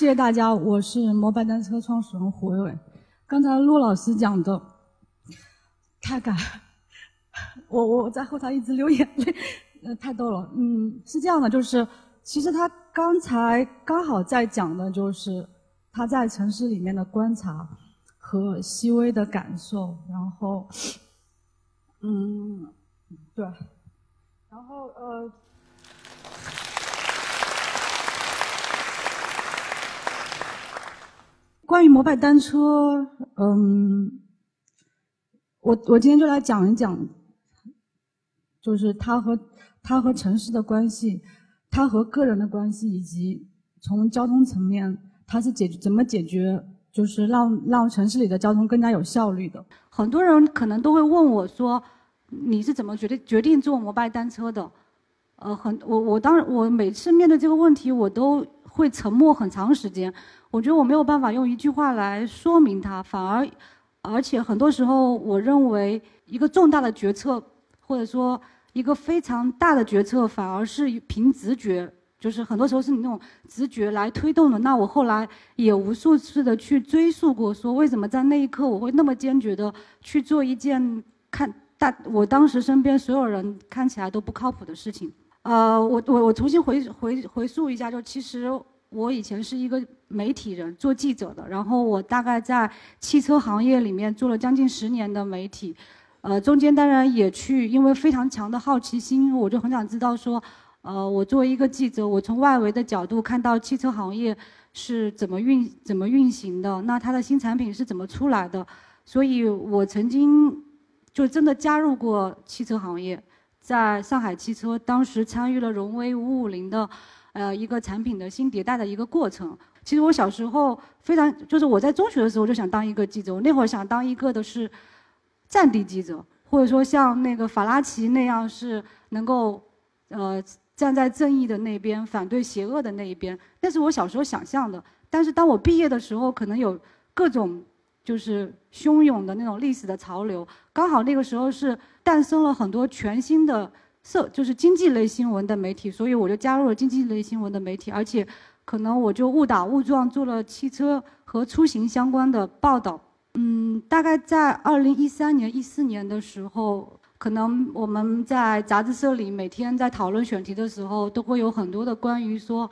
谢谢大家，我是摩拜单车创始人胡伟伟。刚才陆老师讲的太感，我我在后台一直流眼泪，呃，太逗了。嗯，是这样的，就是其实他刚才刚好在讲的就是他在城市里面的观察和细微的感受，然后，嗯，对，然后呃。关于摩拜单车，嗯，我我今天就来讲一讲，就是它和它和城市的关系，它和个人的关系，以及从交通层面，它是解决怎么解决，就是让让城市里的交通更加有效率的。很多人可能都会问我说，你是怎么决定决定坐摩拜单车的？呃，很我我当然我每次面对这个问题，我都会沉默很长时间。我觉得我没有办法用一句话来说明它，反而，而且很多时候，我认为一个重大的决策，或者说一个非常大的决策，反而是凭直觉，就是很多时候是你那种直觉来推动的。那我后来也无数次的去追溯过，说为什么在那一刻我会那么坚决的去做一件看大我当时身边所有人看起来都不靠谱的事情。呃，我我我重新回回回溯一下，就其实。我以前是一个媒体人，做记者的。然后我大概在汽车行业里面做了将近十年的媒体，呃，中间当然也去，因为非常强的好奇心，我就很想知道说，呃，我作为一个记者，我从外围的角度看到汽车行业是怎么运怎么运行的，那它的新产品是怎么出来的。所以我曾经就真的加入过汽车行业，在上海汽车，当时参与了荣威五五零的。呃，一个产品的新迭代的一个过程。其实我小时候非常，就是我在中学的时候就想当一个记者。我那会儿想当一个的是战地记者，或者说像那个法拉奇那样是能够呃站在正义的那边，反对邪恶的那一边。那是我小时候想象的。但是当我毕业的时候，可能有各种就是汹涌的那种历史的潮流，刚好那个时候是诞生了很多全新的。社就是经济类新闻的媒体，所以我就加入了经济类新闻的媒体，而且可能我就误打误撞做了汽车和出行相关的报道。嗯，大概在二零一三年、一四年的时候，可能我们在杂志社里每天在讨论选题的时候，都会有很多的关于说，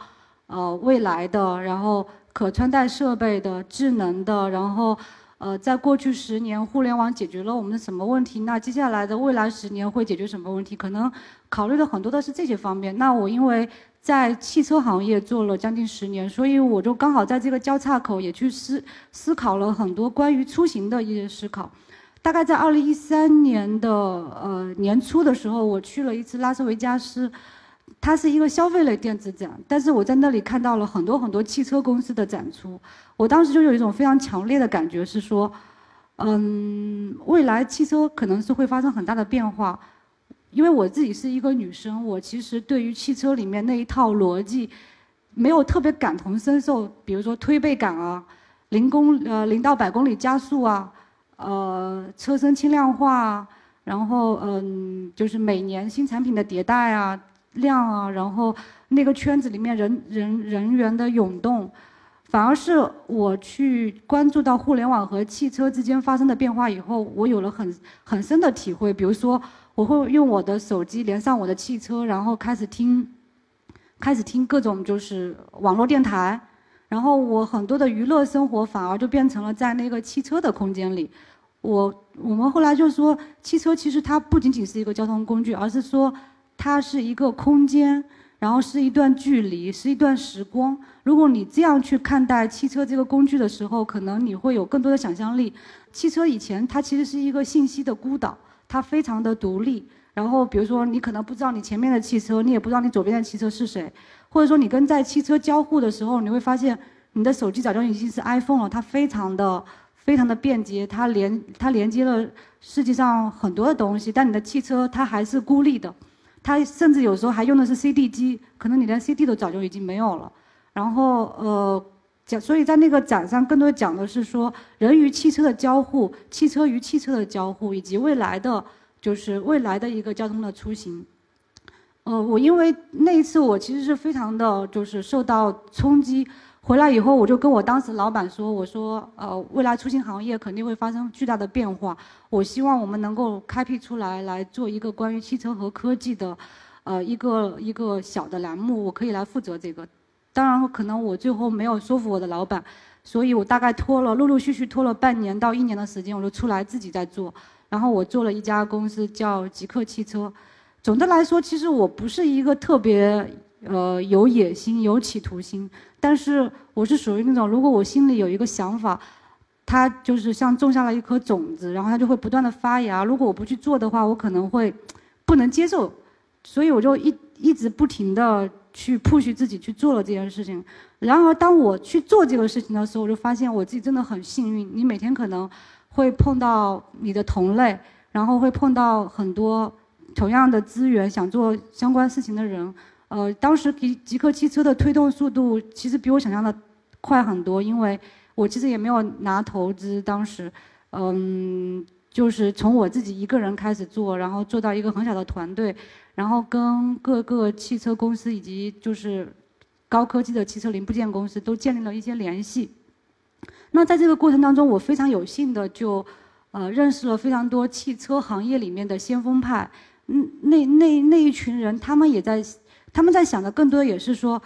呃，未来的，然后可穿戴设备的、智能的，然后。呃，在过去十年，互联网解决了我们的什么问题？那接下来的未来十年会解决什么问题？可能考虑的很多的是这些方面。那我因为在汽车行业做了将近十年，所以我就刚好在这个交叉口也去思思考了很多关于出行的一些思考。大概在二零一三年的呃年初的时候，我去了一次拉斯维加斯。它是一个消费类电子展，但是我在那里看到了很多很多汽车公司的展出。我当时就有一种非常强烈的感觉，是说，嗯，未来汽车可能是会发生很大的变化。因为我自己是一个女生，我其实对于汽车里面那一套逻辑，没有特别感同身受。比如说推背感啊，零公呃零到百公里加速啊，呃车身轻量化啊，然后嗯就是每年新产品的迭代啊。量啊，然后那个圈子里面人人人员的涌动，反而是我去关注到互联网和汽车之间发生的变化以后，我有了很很深的体会。比如说，我会用我的手机连上我的汽车，然后开始听，开始听各种就是网络电台，然后我很多的娱乐生活反而就变成了在那个汽车的空间里。我我们后来就说，汽车其实它不仅仅是一个交通工具，而是说。它是一个空间，然后是一段距离，是一段时光。如果你这样去看待汽车这个工具的时候，可能你会有更多的想象力。汽车以前它其实是一个信息的孤岛，它非常的独立。然后比如说你可能不知道你前面的汽车，你也不知道你左边的汽车是谁，或者说你跟在汽车交互的时候，你会发现你的手机早就已经是 iPhone 了，它非常的非常的便捷，它连它连接了世界上很多的东西，但你的汽车它还是孤立的。它甚至有时候还用的是 CD 机，可能你连 CD 都早就已经没有了。然后呃，讲，所以在那个展上更多讲的是说人与汽车的交互，汽车与汽车的交互，以及未来的就是未来的一个交通的出行。呃，我因为那一次我其实是非常的就是受到冲击，回来以后，我就跟我当时老板说：“我说，呃，未来出行行业肯定会发生巨大的变化。我希望我们能够开辟出来，来做一个关于汽车和科技的，呃，一个一个小的栏目，我可以来负责这个。当然，可能我最后没有说服我的老板，所以我大概拖了，陆陆续续拖了半年到一年的时间，我就出来自己在做。然后我做了一家公司叫极客汽车。总的来说，其实我不是一个特别。”呃，有野心，有企图心，但是我是属于那种，如果我心里有一个想法，它就是像种下了一颗种子，然后它就会不断的发芽。如果我不去做的话，我可能会不能接受，所以我就一一直不停的去 push 自己去做了这件事情。然而，当我去做这个事情的时候，我就发现我自己真的很幸运。你每天可能会碰到你的同类，然后会碰到很多同样的资源想做相关事情的人。呃，当时极极客汽车的推动速度其实比我想象的快很多，因为我其实也没有拿投资，当时，嗯，就是从我自己一个人开始做，然后做到一个很小的团队，然后跟各个汽车公司以及就是高科技的汽车零部件公司都建立了一些联系。那在这个过程当中，我非常有幸的就呃认识了非常多汽车行业里面的先锋派，嗯，那那那一群人，他们也在。他们在想的更多也是说，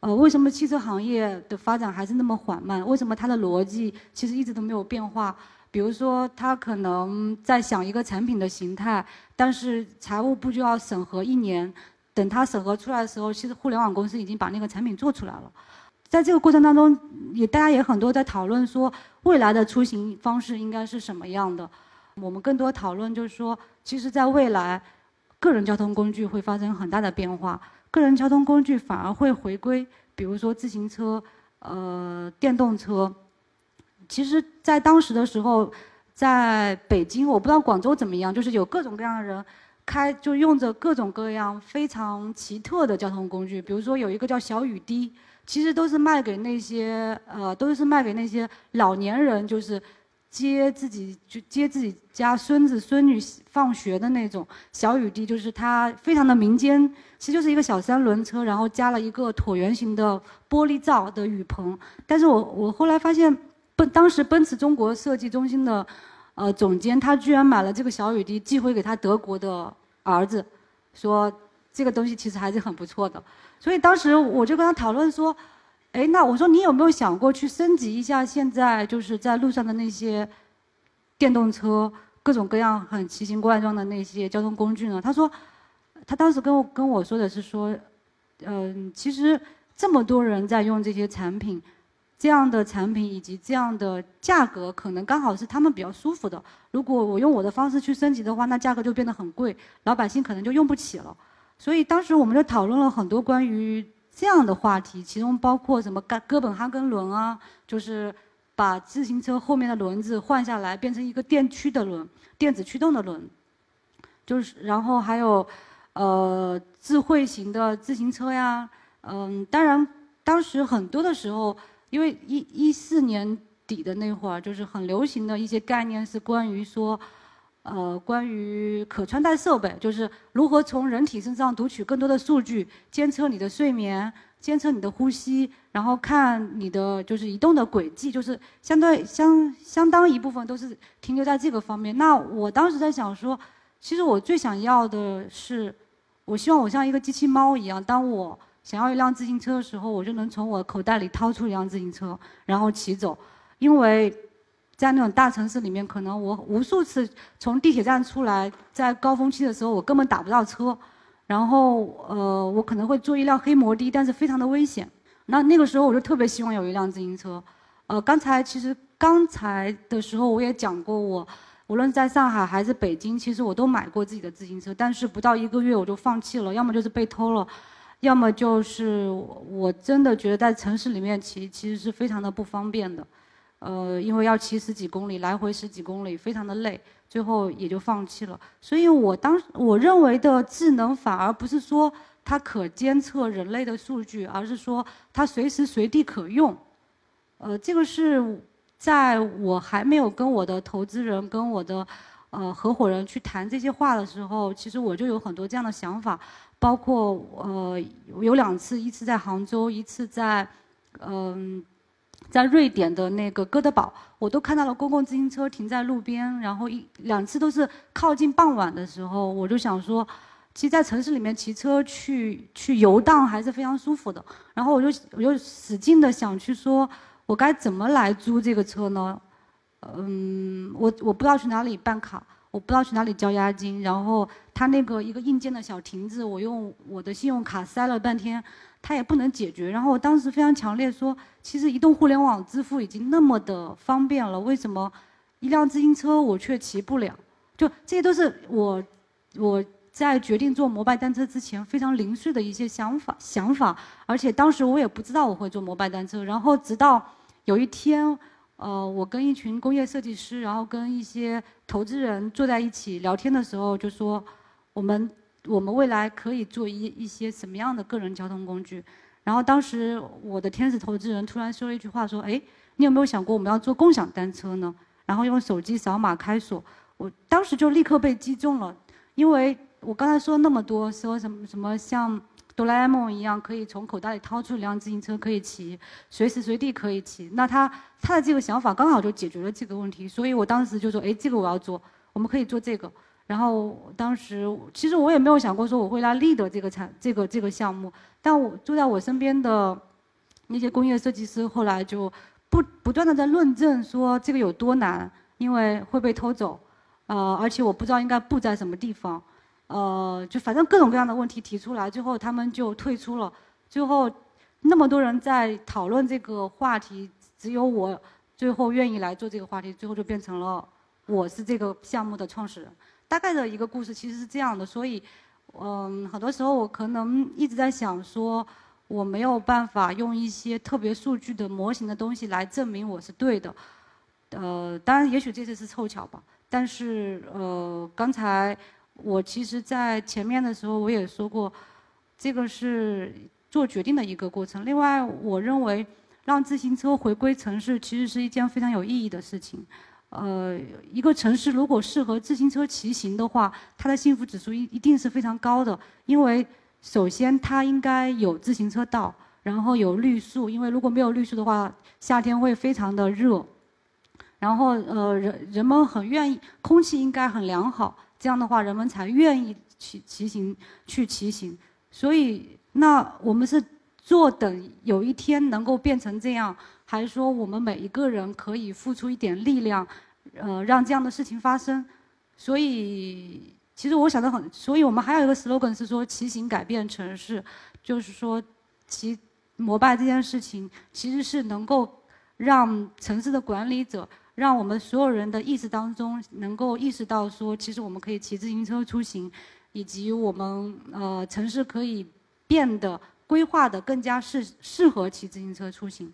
呃，为什么汽车行业的发展还是那么缓慢？为什么它的逻辑其实一直都没有变化？比如说，他可能在想一个产品的形态，但是财务部就要审核一年，等他审核出来的时候，其实互联网公司已经把那个产品做出来了。在这个过程当中，也大家也很多在讨论说，未来的出行方式应该是什么样的？我们更多讨论就是说，其实在未来，个人交通工具会发生很大的变化。个人交通工具反而会回归，比如说自行车、呃电动车。其实，在当时的时候，在北京，我不知道广州怎么样，就是有各种各样的人开，就用着各种各样非常奇特的交通工具。比如说有一个叫小雨滴，其实都是卖给那些呃，都是卖给那些老年人，就是接自己就接自己家孙子孙女放学的那种小雨滴，就是它非常的民间。其实就是一个小三轮车，然后加了一个椭圆形的玻璃罩的雨棚。但是我我后来发现，奔当时奔驰中国设计中心的，呃总监他居然买了这个小雨滴寄回给他德国的儿子，说这个东西其实还是很不错的。所以当时我就跟他讨论说，哎，那我说你有没有想过去升级一下现在就是在路上的那些电动车，各种各样很奇形怪状的那些交通工具呢？他说。他当时跟我跟我说的是说，嗯，其实这么多人在用这些产品，这样的产品以及这样的价格，可能刚好是他们比较舒服的。如果我用我的方式去升级的话，那价格就变得很贵，老百姓可能就用不起了。所以当时我们就讨论了很多关于这样的话题，其中包括什么哥哥本哈根轮啊，就是把自行车后面的轮子换下来，变成一个电驱的轮，电子驱动的轮，就是然后还有。呃，智慧型的自行车呀，嗯，当然，当时很多的时候，因为一一四年底的那会儿，就是很流行的一些概念是关于说，呃，关于可穿戴设备，就是如何从人体身上读取更多的数据，监测你的睡眠，监测你的呼吸，然后看你的就是移动的轨迹，就是相对相相当一部分都是停留在这个方面。那我当时在想说。其实我最想要的是，我希望我像一个机器猫一样，当我想要一辆自行车的时候，我就能从我口袋里掏出一辆自行车，然后骑走。因为在那种大城市里面，可能我无数次从地铁站出来，在高峰期的时候，我根本打不到车。然后呃，我可能会坐一辆黑摩的，但是非常的危险。那那个时候我就特别希望有一辆自行车。呃，刚才其实刚才的时候我也讲过我。无论在上海还是北京，其实我都买过自己的自行车，但是不到一个月我就放弃了，要么就是被偷了，要么就是我真的觉得在城市里面骑其实是非常的不方便的，呃，因为要骑十几公里，来回十几公里，非常的累，最后也就放弃了。所以我当我认为的智能，反而不是说它可监测人类的数据，而是说它随时随地可用，呃，这个是。在我还没有跟我的投资人、跟我的呃合伙人去谈这些话的时候，其实我就有很多这样的想法，包括呃有两次，一次在杭州，一次在嗯在瑞典的那个哥德堡，我都看到了公共自行车停在路边，然后一两次都是靠近傍晚的时候，我就想说，其实，在城市里面骑车去去游荡还是非常舒服的。然后我就我就使劲的想去说，我该怎么来租这个车呢？嗯，我我不知道去哪里办卡。我不知道去哪里交押金，然后他那个一个硬件的小亭子，我用我的信用卡塞了半天，他也不能解决。然后我当时非常强烈说，其实移动互联网支付已经那么的方便了，为什么一辆自行车我却骑不了？就这些都是我我在决定坐摩拜单车之前非常零碎的一些想法想法，而且当时我也不知道我会坐摩拜单车，然后直到有一天。呃，我跟一群工业设计师，然后跟一些投资人坐在一起聊天的时候，就说我们我们未来可以做一一些什么样的个人交通工具。然后当时我的天使投资人突然说了一句话，说：“哎，你有没有想过我们要做共享单车呢？然后用手机扫码开锁。”我当时就立刻被击中了，因为我刚才说那么多，说什么什么像。哆啦 A 梦一样，可以从口袋里掏出一辆自行车，可以骑，随时随地可以骑。那他他的这个想法刚好就解决了这个问题，所以我当时就说：“哎，这个我要做，我们可以做这个。”然后当时其实我也没有想过说我会来 lead 这个产这个这个项目，但我坐在我身边的那些工业设计师后来就不不断的在论证说这个有多难，因为会被偷走，呃，而且我不知道应该布在什么地方。呃，就反正各种各样的问题提出来，最后他们就退出了。最后那么多人在讨论这个话题，只有我最后愿意来做这个话题，最后就变成了我是这个项目的创始人。大概的一个故事其实是这样的，所以嗯，很多时候我可能一直在想说，我没有办法用一些特别数据的模型的东西来证明我是对的。呃，当然也许这次是凑巧吧，但是呃，刚才。我其实，在前面的时候我也说过，这个是做决定的一个过程。另外，我认为让自行车回归城市，其实是一件非常有意义的事情。呃，一个城市如果适合自行车骑行的话，它的幸福指数一一定是非常高的。因为首先它应该有自行车道，然后有绿树，因为如果没有绿树的话，夏天会非常的热。然后呃，人人们很愿意，空气应该很良好。这样的话，人们才愿意骑骑行去骑行。所以，那我们是坐等有一天能够变成这样，还是说我们每一个人可以付出一点力量，呃，让这样的事情发生？所以，其实我想的很。所以我们还有一个 slogan 是说“骑行改变城市”，就是说骑摩拜这件事情其实是能够让城市的管理者。让我们所有人的意识当中能够意识到，说其实我们可以骑自行车出行，以及我们呃城市可以变得规划的更加适适合骑自行车出行。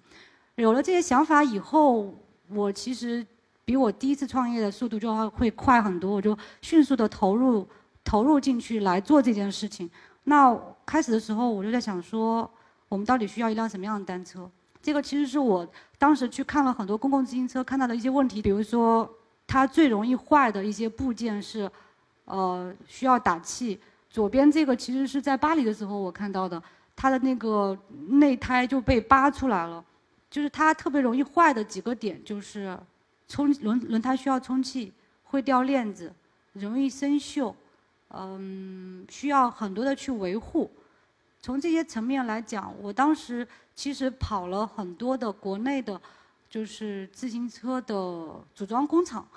有了这些想法以后，我其实比我第一次创业的速度就会快很多，我就迅速的投入投入进去来做这件事情。那开始的时候我就在想说，我们到底需要一辆什么样的单车？这个其实是我当时去看了很多公共自行车，看到的一些问题，比如说它最容易坏的一些部件是，呃，需要打气。左边这个其实是在巴黎的时候我看到的，它的那个内胎就被扒出来了，就是它特别容易坏的几个点就是充轮轮胎需要充气，会掉链子，容易生锈，嗯，需要很多的去维护。从这些层面来讲，我当时。其实跑了很多的国内的，就是自行车的组装工厂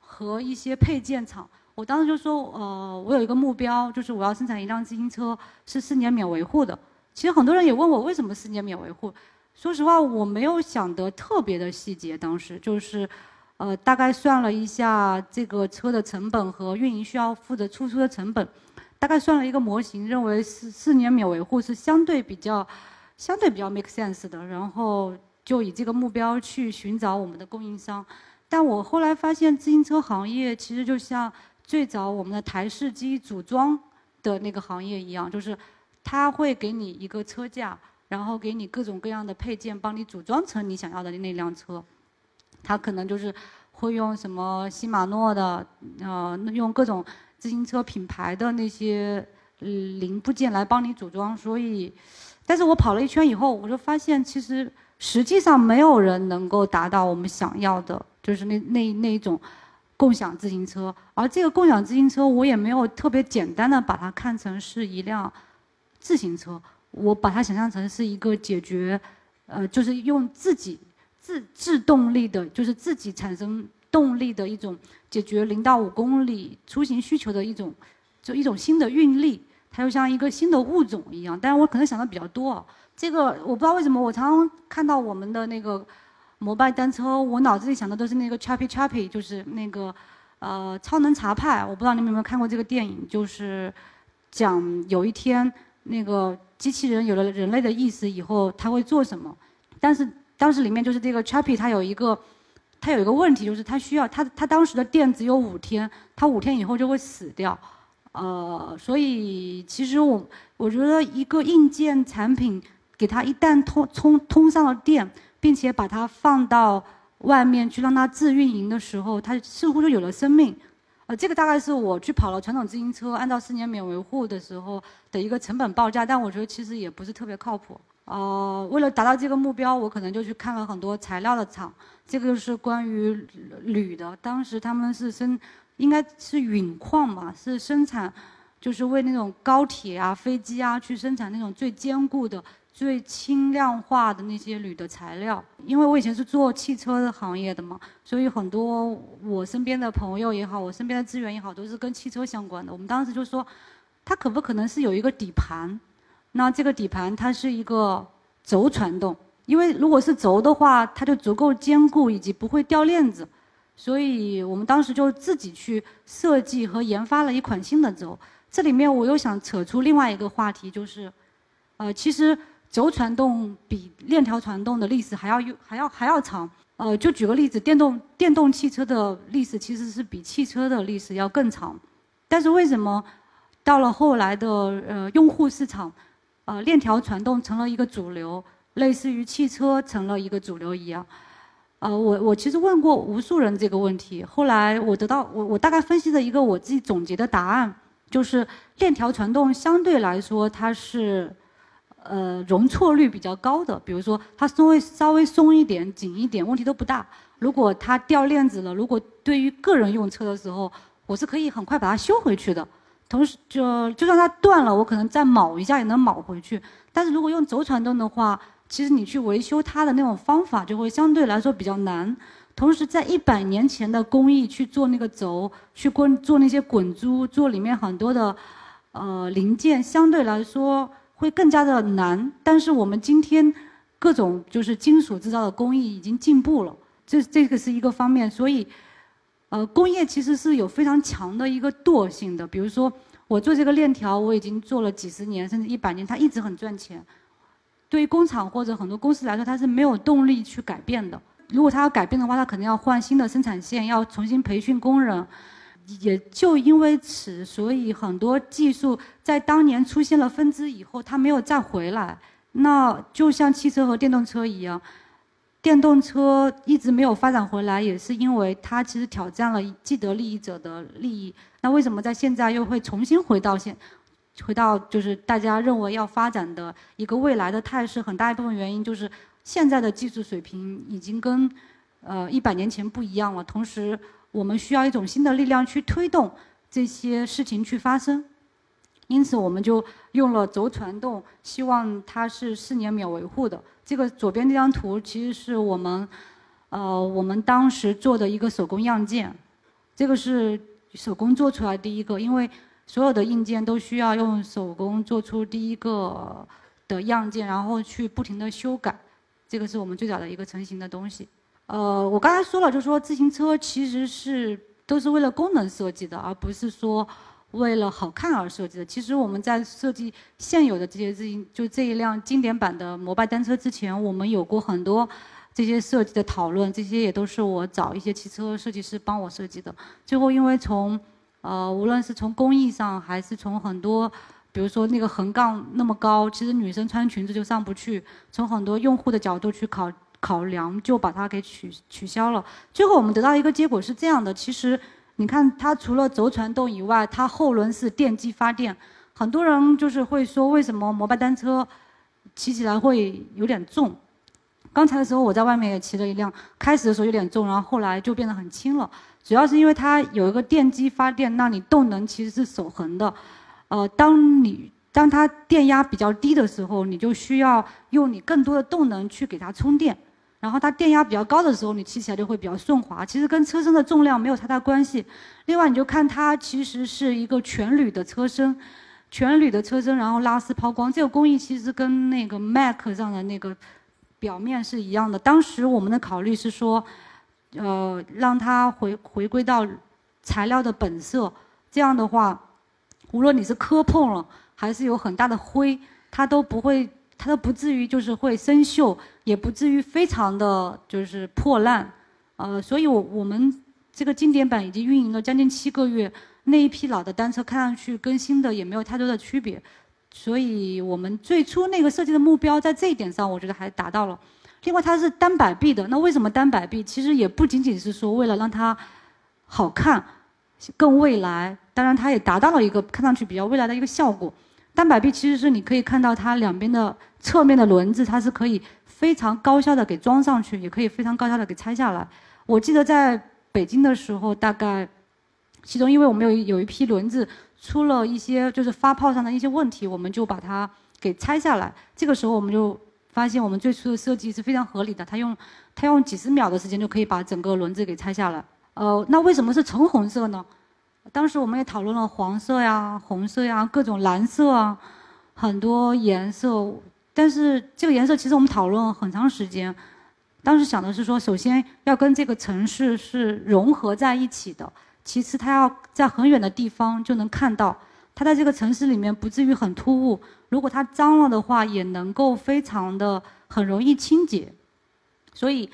和一些配件厂。我当时就说，呃，我有一个目标，就是我要生产一辆自行车是四年免维护的。其实很多人也问我为什么四年免维护。说实话，我没有想得特别的细节。当时就是，呃，大概算了一下这个车的成本和运营需要付的出租的成本，大概算了一个模型，认为四四年免维护是相对比较。相对比较 make sense 的，然后就以这个目标去寻找我们的供应商。但我后来发现，自行车行业其实就像最早我们的台式机组装的那个行业一样，就是它会给你一个车架，然后给你各种各样的配件，帮你组装成你想要的那辆车。它可能就是会用什么禧玛诺的，呃，用各种自行车品牌的那些。零部件来帮你组装。所以，但是我跑了一圈以后，我就发现其实实际上没有人能够达到我们想要的，就是那那那一种共享自行车。而这个共享自行车，我也没有特别简单的把它看成是一辆自行车，我把它想象成是一个解决，呃，就是用自己自制动力的，就是自己产生。动力的一种解决零到五公里出行需求的一种，就一种新的运力，它就像一个新的物种一样。但是我可能想的比较多，这个我不知道为什么，我常常看到我们的那个摩拜单车，我脑子里想的都是那个 Chappy Chappy，就是那个呃超能茶派。我不知道你们有没有看过这个电影，就是讲有一天那个机器人有了人类的意识以后，他会做什么？但是当时里面就是这个 Chappy，它有一个。他有一个问题，就是他需要他他当时的电只有五天，他五天以后就会死掉，呃，所以其实我我觉得一个硬件产品给他一旦通通通上了电，并且把它放到外面去让它自运营的时候，它似乎就有了生命，呃，这个大概是我去跑了传统自行车，按照四年免维护的时候的一个成本报价，但我觉得其实也不是特别靠谱。呃，为了达到这个目标，我可能就去看了很多材料的厂。这个是关于铝的，当时他们是生，应该是陨矿嘛，是生产，就是为那种高铁啊、飞机啊去生产那种最坚固的、最轻量化的那些铝的材料。因为我以前是做汽车行业的嘛，所以很多我身边的朋友也好，我身边的资源也好，都是跟汽车相关的。我们当时就说，它可不可能是有一个底盘？那这个底盘它是一个轴传动，因为如果是轴的话，它就足够坚固以及不会掉链子，所以我们当时就自己去设计和研发了一款新的轴。这里面我又想扯出另外一个话题，就是，呃，其实轴传动比链条传动的历史还要还要还要长。呃，就举个例子，电动电动汽车的历史其实是比汽车的历史要更长，但是为什么到了后来的呃用户市场？呃，链条传动成了一个主流，类似于汽车成了一个主流一样。呃，我我其实问过无数人这个问题，后来我得到我我大概分析的一个我自己总结的答案，就是链条传动相对来说它是呃容错率比较高的，比如说它稍微稍微松一点、紧一点，问题都不大。如果它掉链子了，如果对于个人用车的时候，我是可以很快把它修回去的。同时，就就算它断了，我可能再铆一下也能铆回去。但是如果用轴传动的话，其实你去维修它的那种方法就会相对来说比较难。同时，在一百年前的工艺去做那个轴，去滚做那些滚珠，做里面很多的呃零件，相对来说会更加的难。但是我们今天各种就是金属制造的工艺已经进步了，这这个是一个方面。所以。呃，工业其实是有非常强的一个惰性的。比如说，我做这个链条，我已经做了几十年，甚至一百年，它一直很赚钱。对于工厂或者很多公司来说，它是没有动力去改变的。如果它要改变的话，它可能要换新的生产线，要重新培训工人。也就因为此，所以很多技术在当年出现了分支以后，它没有再回来。那就像汽车和电动车一样。电动车一直没有发展回来，也是因为它其实挑战了既得利益者的利益。那为什么在现在又会重新回到现，回到就是大家认为要发展的一个未来的态势？很大一部分原因就是现在的技术水平已经跟呃一百年前不一样了。同时，我们需要一种新的力量去推动这些事情去发生。因此，我们就用了轴传动，希望它是四年免维护的。这个左边这张图其实是我们，呃，我们当时做的一个手工样件。这个是手工做出来第一个，因为所有的硬件都需要用手工做出第一个的样件，然后去不停的修改。这个是我们最早的一个成型的东西。呃，我刚才说了，就是说自行车其实是都是为了功能设计的，而不是说。为了好看而设计的。其实我们在设计现有的这些自行，就这一辆经典版的摩拜单车之前，我们有过很多这些设计的讨论。这些也都是我找一些汽车设计师帮我设计的。最后，因为从呃，无论是从工艺上，还是从很多，比如说那个横杠那么高，其实女生穿裙子就上不去。从很多用户的角度去考考量，就把它给取取消了。最后我们得到一个结果是这样的：其实。你看，它除了轴传动以外，它后轮是电机发电。很多人就是会说，为什么摩拜单车骑起来会有点重？刚才的时候我在外面也骑了一辆，开始的时候有点重，然后后来就变得很轻了。主要是因为它有一个电机发电，那你动能其实是守恒的。呃，当你当它电压比较低的时候，你就需要用你更多的动能去给它充电。然后它电压比较高的时候，你骑起来就会比较顺滑。其实跟车身的重量没有太大关系。另外，你就看它其实是一个全铝的车身，全铝的车身，然后拉丝抛光，这个工艺其实跟那个 Mac 上的那个表面是一样的。当时我们的考虑是说，呃，让它回回归到材料的本色，这样的话，无论你是磕碰了，还是有很大的灰，它都不会。它都不至于就是会生锈，也不至于非常的就是破烂，呃，所以我我们这个经典版已经运营了将近七个月，那一批老的单车看上去跟新的也没有太多的区别，所以我们最初那个设计的目标在这一点上，我觉得还达到了。另外它是单摆臂的，那为什么单摆臂？其实也不仅仅是说为了让它好看，更未来，当然它也达到了一个看上去比较未来的一个效果。单摆臂其实是你可以看到它两边的侧面的轮子，它是可以非常高效的给装上去，也可以非常高效的给拆下来。我记得在北京的时候，大概其中因为我们有有一批轮子出了一些就是发泡上的一些问题，我们就把它给拆下来。这个时候我们就发现我们最初的设计是非常合理的，它用它用几十秒的时间就可以把整个轮子给拆下来。呃，那为什么是橙红色呢？当时我们也讨论了黄色呀、红色呀、各种蓝色啊，很多颜色。但是这个颜色其实我们讨论了很长时间。当时想的是说，首先要跟这个城市是融合在一起的，其次它要在很远的地方就能看到，它在这个城市里面不至于很突兀。如果它脏了的话，也能够非常的很容易清洁。所以。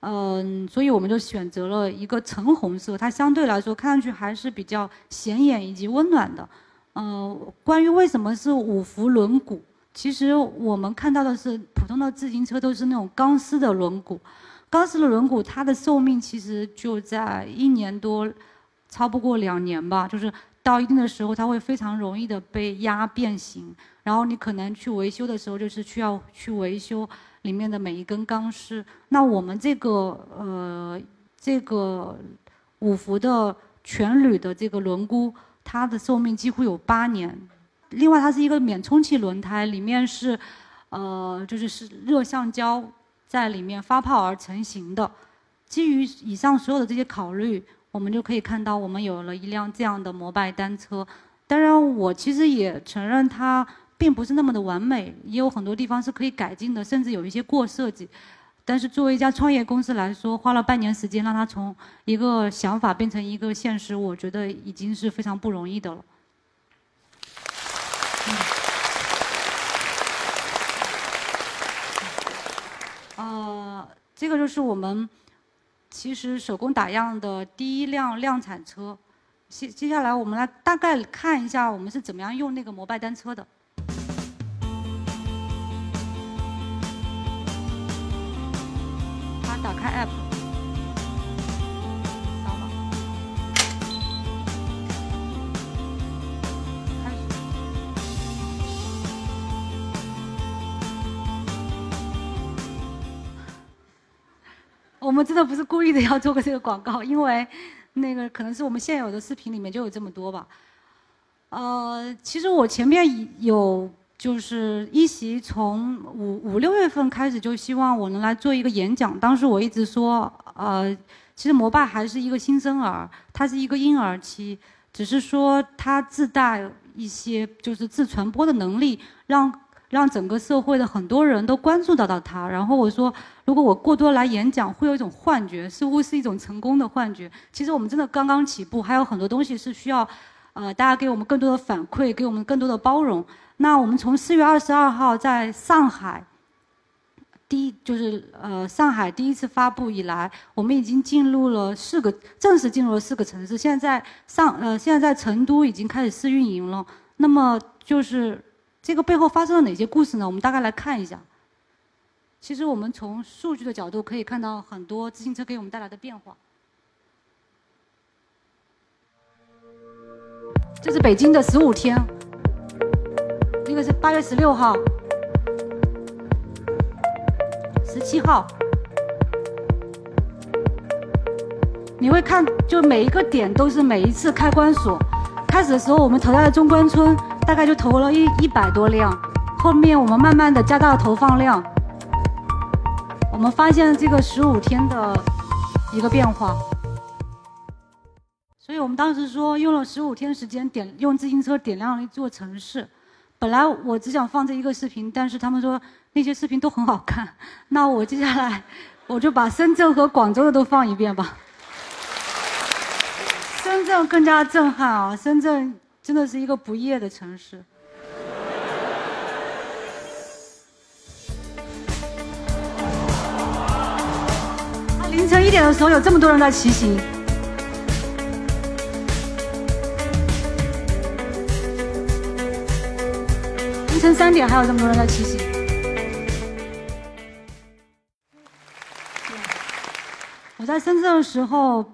嗯，所以我们就选择了一个橙红色，它相对来说看上去还是比较显眼以及温暖的。嗯，关于为什么是五辐轮毂，其实我们看到的是普通的自行车都是那种钢丝的轮毂，钢丝的轮毂它的寿命其实就在一年多，超不过两年吧，就是到一定的时候它会非常容易的被压变形，然后你可能去维修的时候就是需要去维修。里面的每一根钢丝，那我们这个呃这个五伏的全铝的这个轮毂，它的寿命几乎有八年。另外，它是一个免充气轮胎，里面是呃就是是热橡胶在里面发泡而成型的。基于以上所有的这些考虑，我们就可以看到我们有了一辆这样的摩拜单车。当然，我其实也承认它。并不是那么的完美，也有很多地方是可以改进的，甚至有一些过设计。但是作为一家创业公司来说，花了半年时间让它从一个想法变成一个现实，我觉得已经是非常不容易的了。呃，这个就是我们其实手工打样的第一辆量产车。接接下来我们来大概看一下我们是怎么样用那个摩拜单车的。开 App，扫码，开始。我们真的不是故意的要做个这个广告，因为那个可能是我们现有的视频里面就有这么多吧。呃，其实我前面有。就是一席从五五六月份开始就希望我能来做一个演讲。当时我一直说，呃，其实摩拜还是一个新生儿，它是一个婴儿期，只是说它自带一些就是自传播的能力，让让整个社会的很多人都关注到到它。然后我说，如果我过多来演讲，会有一种幻觉，似乎是一种成功的幻觉。其实我们真的刚刚起步，还有很多东西是需要，呃，大家给我们更多的反馈，给我们更多的包容。那我们从四月二十二号在上海，第就是呃上海第一次发布以来，我们已经进入了四个正式进入了四个城市。现在上呃现在在成都已经开始试运营了。那么就是这个背后发生了哪些故事呢？我们大概来看一下。其实我们从数据的角度可以看到很多自行车给我们带来的变化。这是北京的十五天。这是八月十六号、十七号。你会看，就每一个点都是每一次开关锁。开始的时候，我们投在了中关村，大概就投了一一百多辆。后面我们慢慢的加大了投放量，我们发现这个十五天的一个变化。所以我们当时说，用了十五天时间点用自行车点亮了一座城市。本来我只想放这一个视频，但是他们说那些视频都很好看，那我接下来我就把深圳和广州的都放一遍吧。深圳更加震撼啊！深圳真的是一个不夜的城市。凌晨一点的时候有这么多人在骑行，凌晨三点还有这么多人在骑行。我在深圳的时候。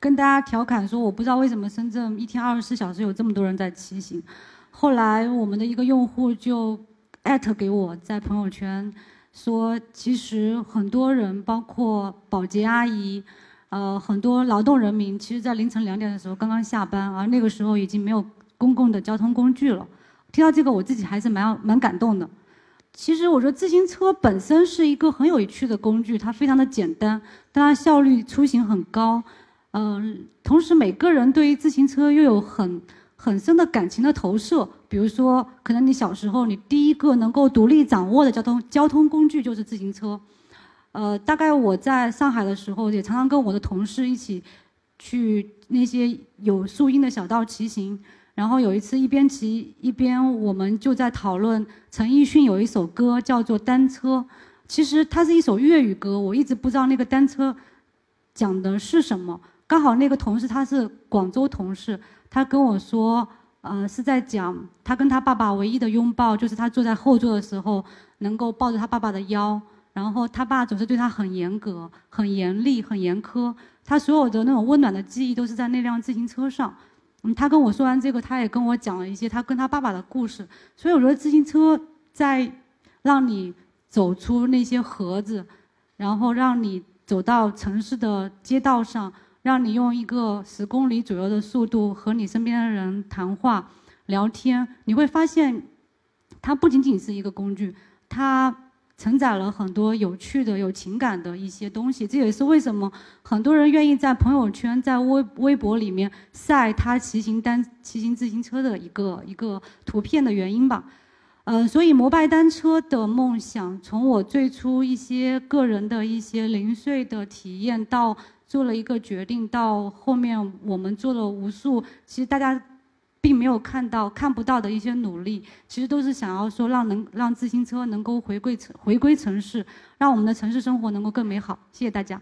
跟大家调侃说，我不知道为什么深圳一天二十四小时有这么多人在骑行。后来我们的一个用户就艾特给我，在朋友圈说，其实很多人，包括保洁阿姨，呃，很多劳动人民，其实在凌晨两点的时候刚刚下班，而那个时候已经没有公共的交通工具了。听到这个，我自己还是蛮蛮感动的。其实我觉得自行车本身是一个很有趣的工具，它非常的简单，但它效率出行很高。嗯，同时每个人对于自行车又有很很深的感情的投射。比如说，可能你小时候你第一个能够独立掌握的交通交通工具就是自行车。呃，大概我在上海的时候，也常常跟我的同事一起去那些有树荫的小道骑行。然后有一次一边骑一边，我们就在讨论陈奕迅有一首歌叫做《单车》，其实它是一首粤语歌，我一直不知道那个单车讲的是什么。刚好那个同事他是广州同事，他跟我说，呃，是在讲他跟他爸爸唯一的拥抱，就是他坐在后座的时候能够抱着他爸爸的腰，然后他爸总是对他很严格、很严厉、很严苛，他所有的那种温暖的记忆都是在那辆自行车上。嗯，他跟我说完这个，他也跟我讲了一些他跟他爸爸的故事。所以我觉得自行车在让你走出那些盒子，然后让你走到城市的街道上。让你用一个十公里左右的速度和你身边的人谈话、聊天，你会发现，它不仅仅是一个工具，它承载了很多有趣的、有情感的一些东西。这也是为什么很多人愿意在朋友圈、在微微博里面晒他骑行单、骑行自行车的一个一个图片的原因吧。呃，所以摩拜单车的梦想，从我最初一些个人的一些零碎的体验到。做了一个决定，到后面我们做了无数，其实大家并没有看到、看不到的一些努力，其实都是想要说让能让自行车能够回归回归城市，让我们的城市生活能够更美好。谢谢大家。